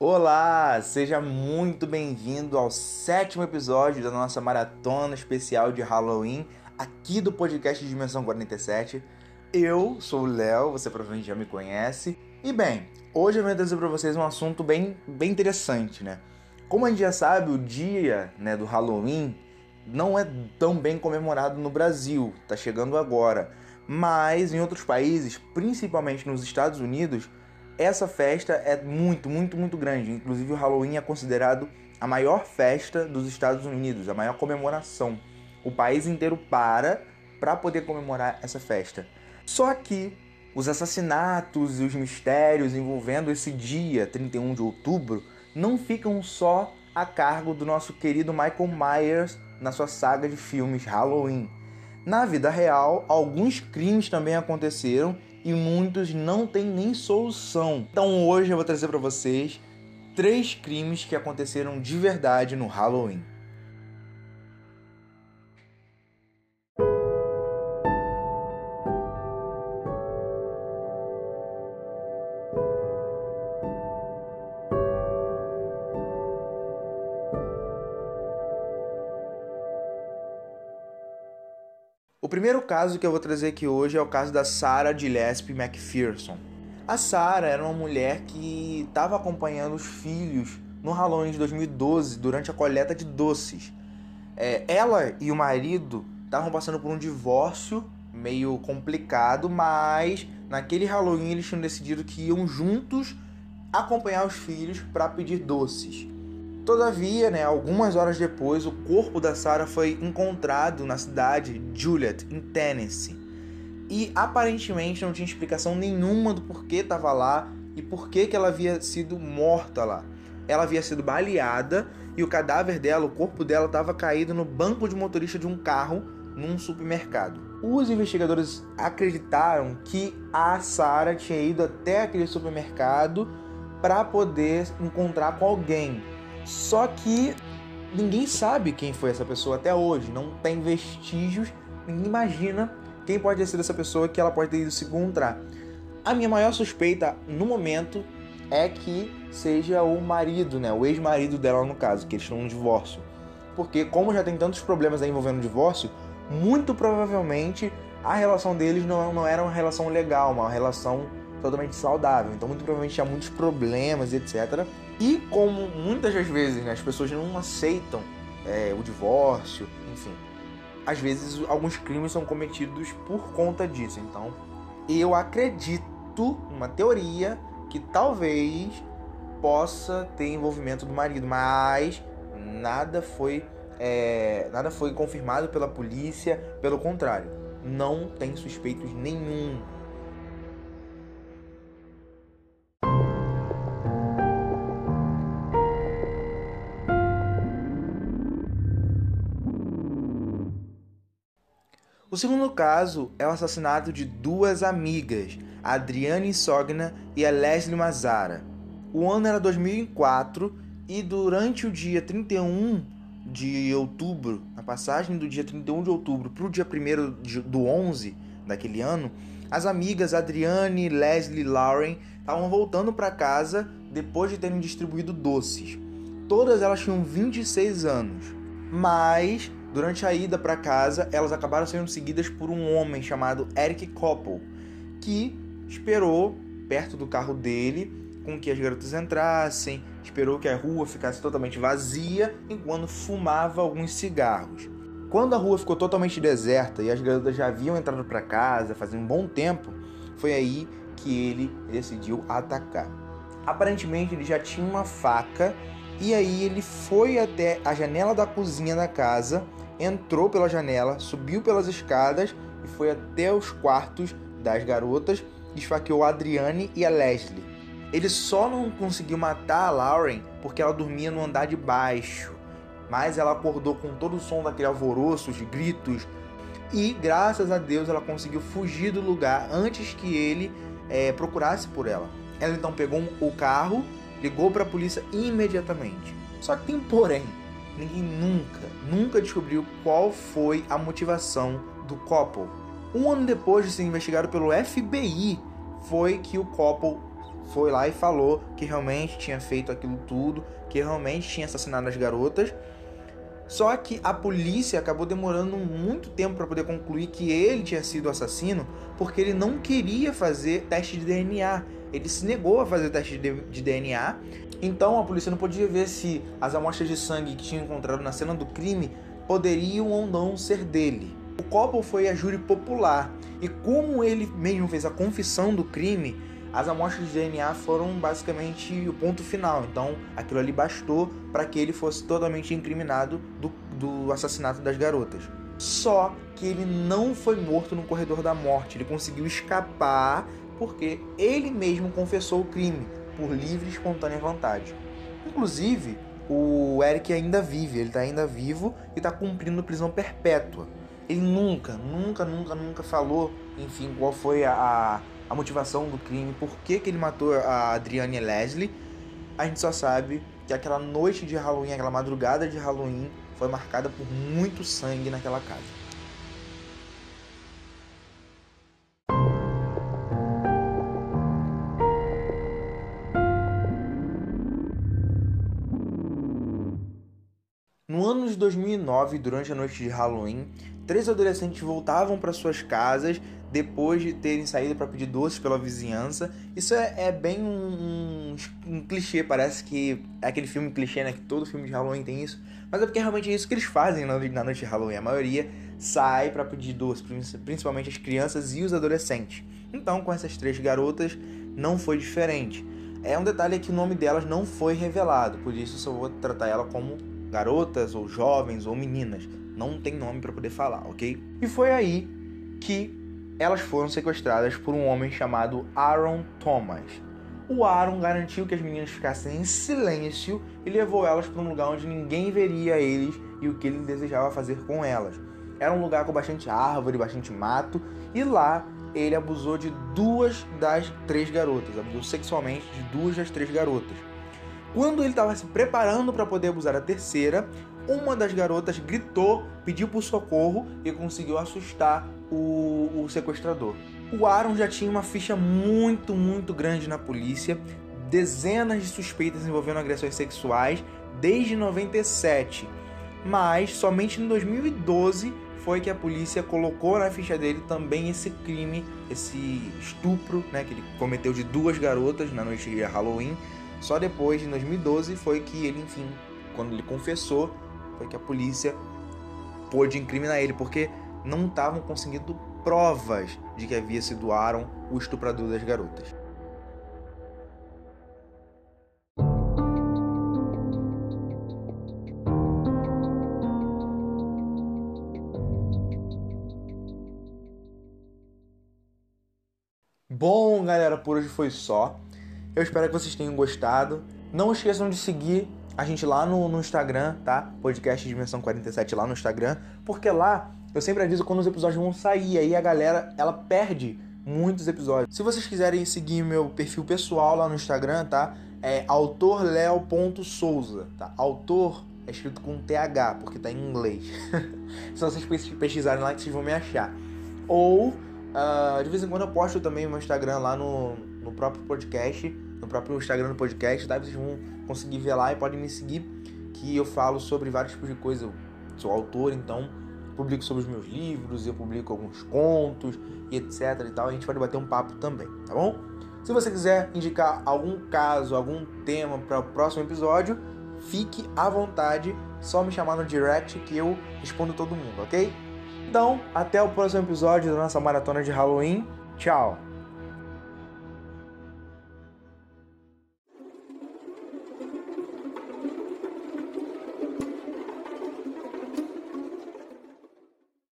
Olá, seja muito bem-vindo ao sétimo episódio da nossa maratona especial de Halloween aqui do podcast Dimensão 47. Eu sou o Léo, você provavelmente já me conhece. E bem, hoje eu vou trazer para vocês um assunto bem, bem interessante, né? Como a gente já sabe, o dia né, do Halloween não é tão bem comemorado no Brasil, tá chegando agora. Mas em outros países, principalmente nos Estados Unidos, essa festa é muito, muito, muito grande. Inclusive, o Halloween é considerado a maior festa dos Estados Unidos, a maior comemoração. O país inteiro para para poder comemorar essa festa. Só que os assassinatos e os mistérios envolvendo esse dia, 31 de outubro, não ficam só a cargo do nosso querido Michael Myers na sua saga de filmes Halloween. Na vida real, alguns crimes também aconteceram e muitos não têm nem solução. Então hoje eu vou trazer para vocês três crimes que aconteceram de verdade no Halloween. Primeiro caso que eu vou trazer aqui hoje é o caso da Sarah Gillespie McPherson. A Sarah era uma mulher que estava acompanhando os filhos no Halloween de 2012 durante a coleta de doces. É, ela e o marido estavam passando por um divórcio meio complicado, mas naquele Halloween eles tinham decidido que iam juntos acompanhar os filhos para pedir doces. Todavia, né, algumas horas depois, o corpo da Sarah foi encontrado na cidade de Juliet, em Tennessee. E aparentemente não tinha explicação nenhuma do porquê estava lá e por que ela havia sido morta lá. Ela havia sido baleada e o cadáver dela, o corpo dela, estava caído no banco de motorista de um carro num supermercado. Os investigadores acreditaram que a Sarah tinha ido até aquele supermercado para poder encontrar com alguém só que ninguém sabe quem foi essa pessoa até hoje, não tem vestígios, ninguém imagina quem pode ter sido essa pessoa que ela pode ter ido se encontrar. A minha maior suspeita no momento é que seja o marido, né, o ex-marido dela no caso, que eles estão no divórcio. Porque como já tem tantos problemas envolvendo o divórcio, muito provavelmente a relação deles não, não era uma relação legal, uma relação totalmente saudável. Então, muito provavelmente tinha muitos problemas, etc. E como muitas das vezes né, as pessoas não aceitam é, o divórcio, enfim, às vezes alguns crimes são cometidos por conta disso. Então, eu acredito, uma teoria, que talvez possa ter envolvimento do marido, mas nada foi é, nada foi confirmado pela polícia, pelo contrário, não tem suspeitos nenhum segundo caso é o assassinato de duas amigas, Adriane Sogna e a Leslie Mazara. O ano era 2004 e durante o dia 31 de outubro, a passagem do dia 31 de outubro para o dia 1 do 11 daquele ano, as amigas Adriane, Leslie e Lauren estavam voltando para casa depois de terem distribuído doces. Todas elas tinham 26 anos, mas Durante a ida para casa, elas acabaram sendo seguidas por um homem chamado Eric Koppel, que esperou perto do carro dele com que as garotas entrassem, esperou que a rua ficasse totalmente vazia enquanto fumava alguns cigarros. Quando a rua ficou totalmente deserta e as garotas já haviam entrado para casa fazia um bom tempo, foi aí que ele decidiu atacar. Aparentemente ele já tinha uma faca e aí ele foi até a janela da cozinha da casa entrou pela janela, subiu pelas escadas e foi até os quartos das garotas esfaqueou a Adriane e a Leslie. Ele só não conseguiu matar a Lauren porque ela dormia no andar de baixo, mas ela acordou com todo o som daquele alvoroço, os gritos, e graças a Deus ela conseguiu fugir do lugar antes que ele é, procurasse por ela. Ela então pegou o carro, ligou para a polícia imediatamente. Só que tem porém ninguém nunca, nunca descobriu qual foi a motivação do Koppel. Um ano depois de ser investigado pelo FBI, foi que o Koppel foi lá e falou que realmente tinha feito aquilo tudo, que realmente tinha assassinado as garotas. Só que a polícia acabou demorando muito tempo para poder concluir que ele tinha sido assassino, porque ele não queria fazer teste de DNA. Ele se negou a fazer teste de DNA. Então a polícia não podia ver se as amostras de sangue que tinham encontrado na cena do crime poderiam ou não ser dele. O Coppel foi a júri popular e como ele mesmo fez a confissão do crime, as amostras de DNA foram basicamente o ponto final. Então, aquilo ali bastou para que ele fosse totalmente incriminado do, do assassinato das garotas. Só que ele não foi morto no corredor da morte. Ele conseguiu escapar porque ele mesmo confessou o crime por livre e espontânea vontade. Inclusive, o Eric ainda vive, ele está ainda vivo e está cumprindo prisão perpétua. Ele nunca, nunca, nunca, nunca falou, enfim, qual foi a, a motivação do crime, por que, que ele matou a Adriane Leslie. A gente só sabe que aquela noite de Halloween, aquela madrugada de Halloween, foi marcada por muito sangue naquela casa. No ano de 2009, durante a noite de Halloween, três adolescentes voltavam para suas casas depois de terem saído para pedir doces pela vizinhança. Isso é, é bem um, um, um, clichê, parece que é aquele filme clichê, né? Que todo filme de Halloween tem isso. Mas é porque realmente é isso que eles fazem na, na noite de Halloween. A maioria sai para pedir doces, principalmente as crianças e os adolescentes. Então, com essas três garotas, não foi diferente. É um detalhe que o nome delas não foi revelado, por isso eu só vou tratar ela como garotas ou jovens ou meninas. Não tem nome para poder falar, ok? E foi aí que elas foram sequestradas por um homem chamado Aaron Thomas. O Aaron garantiu que as meninas ficassem em silêncio e levou elas para um lugar onde ninguém veria eles e o que ele desejava fazer com elas. Era um lugar com bastante árvore, bastante mato, e lá ele abusou de duas das três garotas, abusou sexualmente de duas das três garotas. Quando ele estava se preparando para poder abusar a terceira, uma das garotas gritou, pediu por socorro e conseguiu assustar o, o sequestrador. O Aaron já tinha uma ficha muito, muito grande na polícia, dezenas de suspeitas envolvendo agressões sexuais desde 97, mas somente em 2012 foi que a polícia colocou na ficha dele também esse crime, esse estupro, né, que ele cometeu de duas garotas na noite de Halloween. Só depois, em 2012, foi que ele, enfim, quando ele confessou, foi que a polícia pôde incriminar ele, porque não estavam conseguindo provas de que havia sido Aaron o estuprador das garotas. Bom, galera, por hoje foi só. Eu espero que vocês tenham gostado. Não esqueçam de seguir a gente lá no, no Instagram, tá? Podcast Dimensão 47 lá no Instagram, porque lá eu sempre aviso quando os episódios vão sair, aí a galera, ela perde muitos episódios. Se vocês quiserem seguir meu perfil pessoal lá no Instagram, tá? É autorleo.souza, tá? Autor é escrito com TH, porque tá em inglês. Se vocês pesquisarem lá que vocês vão me achar. Ou, uh, de vez em quando eu posto também o meu Instagram lá no, no próprio podcast, no próprio Instagram do podcast, tá? Vocês vão conseguir ver lá e podem me seguir, que eu falo sobre vários tipos de coisa. Eu sou autor, então publico sobre os meus livros, eu publico alguns contos e etc e tal. A gente pode bater um papo também, tá bom? Se você quiser indicar algum caso, algum tema para o próximo episódio, fique à vontade, só me chamar no direct que eu respondo todo mundo, ok? Então, até o próximo episódio da nossa maratona de Halloween. Tchau!